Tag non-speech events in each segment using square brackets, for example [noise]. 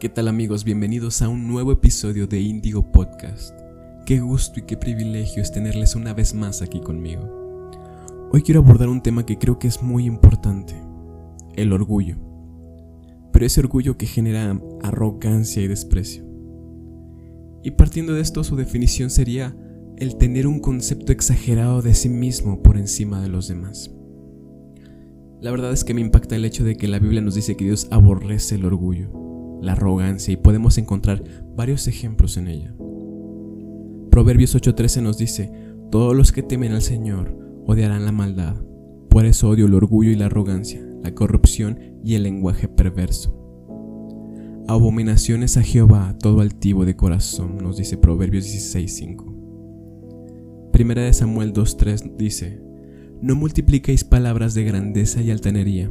¿Qué tal amigos? Bienvenidos a un nuevo episodio de Indigo Podcast. Qué gusto y qué privilegio es tenerles una vez más aquí conmigo. Hoy quiero abordar un tema que creo que es muy importante, el orgullo. Pero ese orgullo que genera arrogancia y desprecio. Y partiendo de esto, su definición sería el tener un concepto exagerado de sí mismo por encima de los demás. La verdad es que me impacta el hecho de que la Biblia nos dice que Dios aborrece el orgullo la arrogancia y podemos encontrar varios ejemplos en ella. Proverbios 8:13 nos dice, todos los que temen al Señor odiarán la maldad, por eso odio el orgullo y la arrogancia, la corrupción y el lenguaje perverso. Abominaciones a Jehová todo altivo de corazón, nos dice Proverbios 16:5. Primera de Samuel 2:3 dice, no multipliquéis palabras de grandeza y altanería,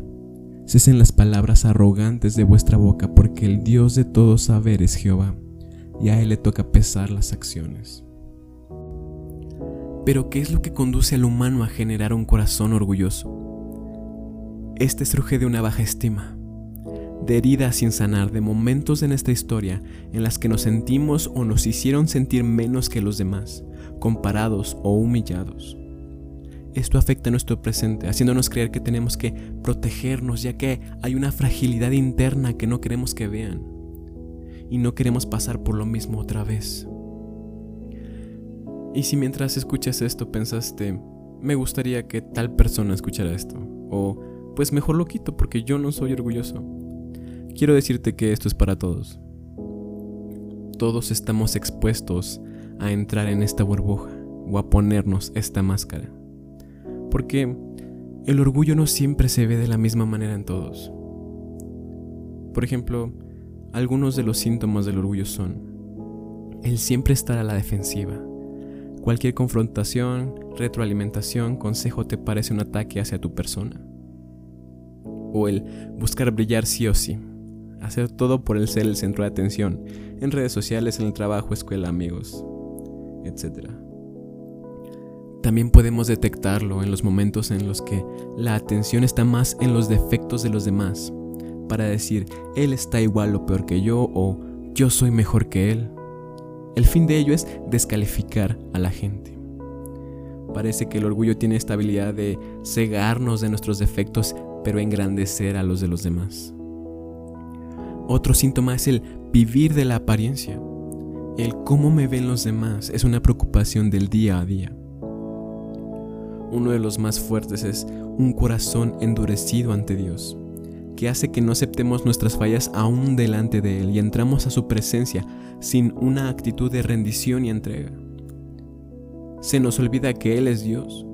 Cesen las palabras arrogantes de vuestra boca, porque el Dios de todo saber es Jehová, y a Él le toca pesar las acciones. Pero ¿qué es lo que conduce al humano a generar un corazón orgulloso? Este surge de una baja estima, de heridas sin sanar, de momentos en esta historia en las que nos sentimos o nos hicieron sentir menos que los demás, comparados o humillados esto afecta a nuestro presente, haciéndonos creer que tenemos que protegernos, ya que hay una fragilidad interna que no queremos que vean. Y no queremos pasar por lo mismo otra vez. Y si mientras escuchas esto pensaste, me gustaría que tal persona escuchara esto, o pues mejor lo quito porque yo no soy orgulloso. Quiero decirte que esto es para todos. Todos estamos expuestos a entrar en esta burbuja o a ponernos esta máscara porque el orgullo no siempre se ve de la misma manera en todos. Por ejemplo, algunos de los síntomas del orgullo son el siempre estar a la defensiva. Cualquier confrontación, retroalimentación, consejo te parece un ataque hacia tu persona. O el buscar brillar sí o sí. Hacer todo por el ser el centro de atención, en redes sociales, en el trabajo, escuela, amigos, etc. También podemos detectarlo en los momentos en los que la atención está más en los defectos de los demás, para decir, él está igual o peor que yo o yo soy mejor que él. El fin de ello es descalificar a la gente. Parece que el orgullo tiene esta habilidad de cegarnos de nuestros defectos, pero engrandecer a los de los demás. Otro síntoma es el vivir de la apariencia. El cómo me ven los demás es una preocupación del día a día. Uno de los más fuertes es un corazón endurecido ante Dios, que hace que no aceptemos nuestras fallas aún delante de Él y entramos a su presencia sin una actitud de rendición y entrega. Se nos olvida que Él es Dios.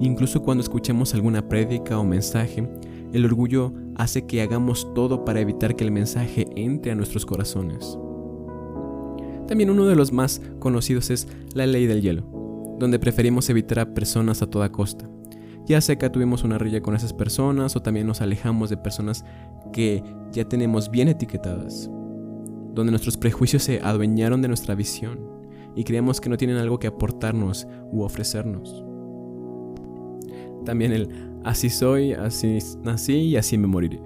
Incluso cuando escuchamos alguna prédica o mensaje, el orgullo hace que hagamos todo para evitar que el mensaje entre a nuestros corazones. También uno de los más conocidos es la ley del hielo donde preferimos evitar a personas a toda costa. Ya sea que tuvimos una rilla con esas personas o también nos alejamos de personas que ya tenemos bien etiquetadas, donde nuestros prejuicios se adueñaron de nuestra visión y creemos que no tienen algo que aportarnos u ofrecernos. También el así soy, así nací y así me moriré.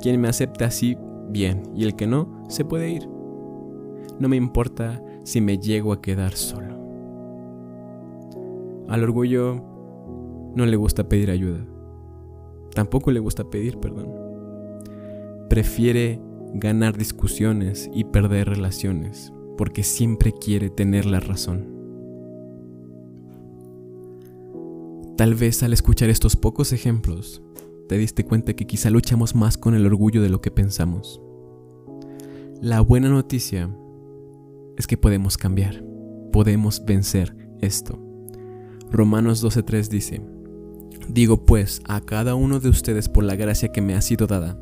Quien me acepte así, bien, y el que no, se puede ir. No me importa si me llego a quedar solo. Al orgullo no le gusta pedir ayuda. Tampoco le gusta pedir perdón. Prefiere ganar discusiones y perder relaciones porque siempre quiere tener la razón. Tal vez al escuchar estos pocos ejemplos, te diste cuenta que quizá luchamos más con el orgullo de lo que pensamos. La buena noticia es que podemos cambiar, podemos vencer esto. Romanos 12.3 dice, Digo pues a cada uno de ustedes por la gracia que me ha sido dada,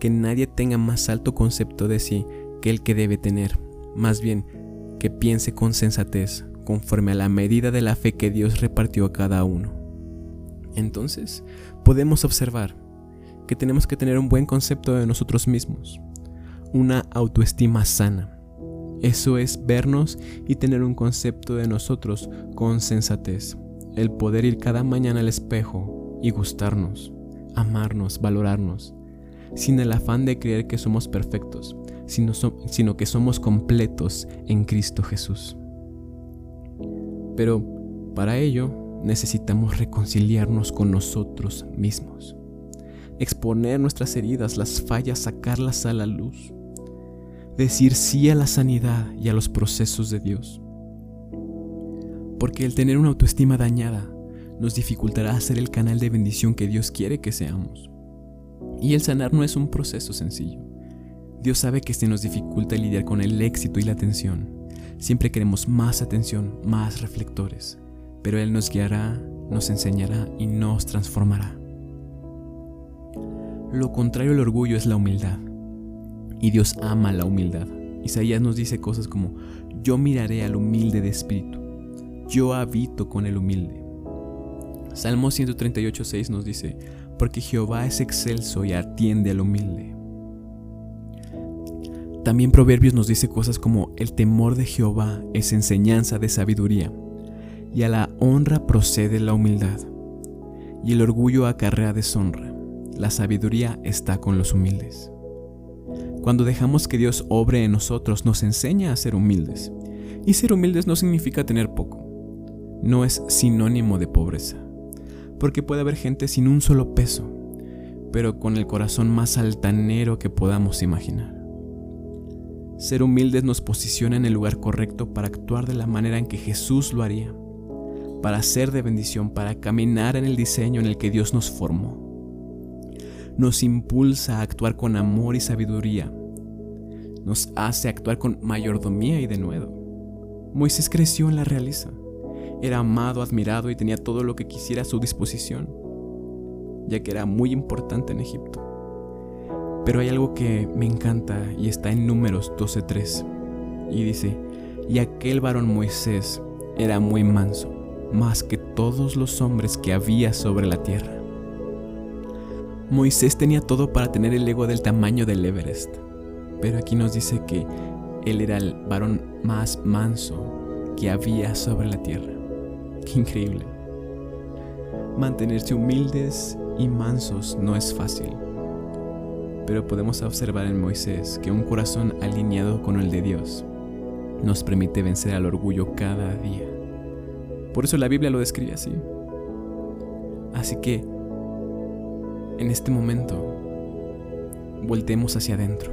que nadie tenga más alto concepto de sí que el que debe tener, más bien que piense con sensatez, conforme a la medida de la fe que Dios repartió a cada uno. Entonces, podemos observar que tenemos que tener un buen concepto de nosotros mismos, una autoestima sana, eso es vernos y tener un concepto de nosotros con sensatez. El poder ir cada mañana al espejo y gustarnos, amarnos, valorarnos. sin el afán de creer que somos perfectos, sino, que somos completos en Cristo Jesús. Pero para ello necesitamos reconciliarnos con nosotros mismos, exponer nuestras heridas, las fallas, sacarlas a la luz, decir sí a la sanidad y a los procesos de Dios. Porque el tener una autoestima dañada nos dificultará ser el canal de bendición que Dios quiere que seamos. Y el sanar no es un proceso sencillo. Dios sabe que se nos dificulta lidiar con el éxito y la atención. Siempre queremos más atención, más reflectores, pero Él nos guiará, nos enseñará y nos transformará. Lo contrario al orgullo es la humildad. Y Dios ama la humildad. Isaías nos dice cosas como, yo miraré al humilde de espíritu, yo habito con el humilde. Salmo 138.6 nos dice, porque Jehová es excelso y atiende al humilde. También Proverbios nos dice cosas como el temor de Jehová es enseñanza de sabiduría, y a la honra procede la humildad, y el orgullo acarrea deshonra. La sabiduría está con los humildes. Cuando dejamos que Dios obre en nosotros, nos enseña a ser humildes. Y ser humildes no significa tener poco. No es sinónimo de pobreza. Porque puede haber gente sin un solo peso, pero con el corazón más altanero que podamos imaginar. Ser humildes nos posiciona en el lugar correcto para actuar de la manera en que Jesús lo haría, para ser de bendición, para caminar en el diseño en el que Dios nos formó. Nos impulsa a actuar con amor y sabiduría. Nos hace actuar con mayordomía y denuedo. Moisés creció en la realeza. Era amado, admirado y tenía todo lo que quisiera a su disposición, ya que era muy importante en Egipto. Pero hay algo que me encanta y está en números 12.3. Y dice, y aquel varón Moisés era muy manso, más que todos los hombres que había sobre la tierra. Moisés tenía todo para tener el ego del tamaño del Everest, pero aquí nos dice que él era el varón más manso que había sobre la tierra. Qué increíble. Mantenerse humildes y mansos no es fácil pero podemos observar en Moisés que un corazón alineado con el de Dios nos permite vencer al orgullo cada día. Por eso la Biblia lo describe así. Así que, en este momento, voltemos hacia adentro.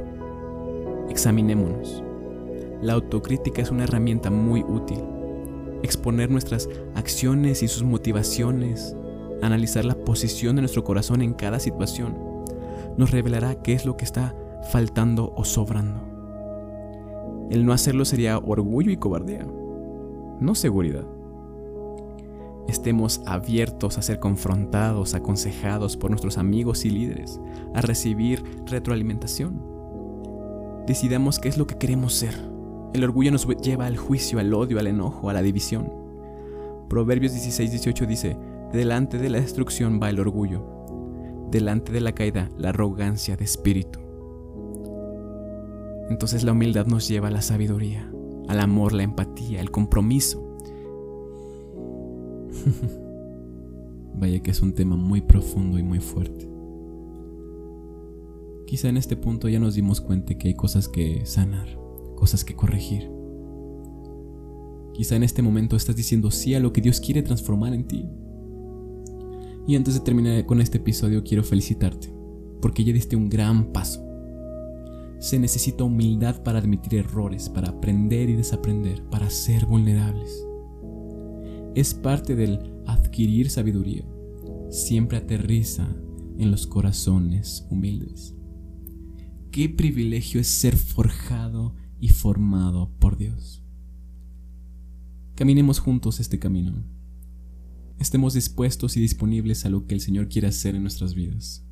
Examinémonos. La autocrítica es una herramienta muy útil. Exponer nuestras acciones y sus motivaciones, analizar la posición de nuestro corazón en cada situación nos revelará qué es lo que está faltando o sobrando. El no hacerlo sería orgullo y cobardía, no seguridad. Estemos abiertos a ser confrontados, aconsejados por nuestros amigos y líderes, a recibir retroalimentación. Decidamos qué es lo que queremos ser. El orgullo nos lleva al juicio, al odio, al enojo, a la división. Proverbios 16-18 dice, delante de la destrucción va el orgullo, delante de la caída la arrogancia de espíritu. Entonces la humildad nos lleva a la sabiduría, al amor, la empatía, el compromiso. [laughs] Vaya que es un tema muy profundo y muy fuerte. Quizá en este punto ya nos dimos cuenta que hay cosas que sanar, cosas que corregir. Quizá en este momento estás diciendo sí a lo que Dios quiere transformar en ti. Y antes de terminar con este episodio quiero felicitarte, porque ya diste un gran paso. Se necesita humildad para admitir errores, para aprender y desaprender, para ser vulnerables. Es parte del adquirir sabiduría. Siempre aterriza en los corazones humildes. Qué privilegio es ser forjado y formado por Dios. Caminemos juntos este camino estemos dispuestos y disponibles a lo que el Señor quiere hacer en nuestras vidas.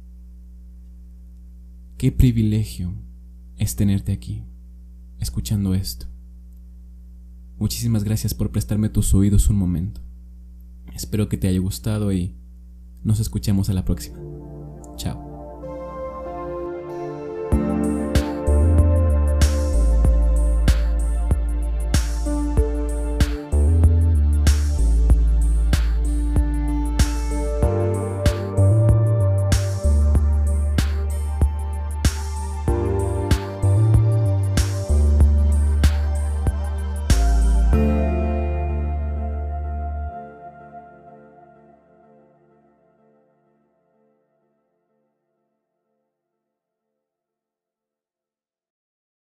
Qué privilegio es tenerte aquí, escuchando esto. Muchísimas gracias por prestarme tus oídos un momento. Espero que te haya gustado y nos escuchemos a la próxima.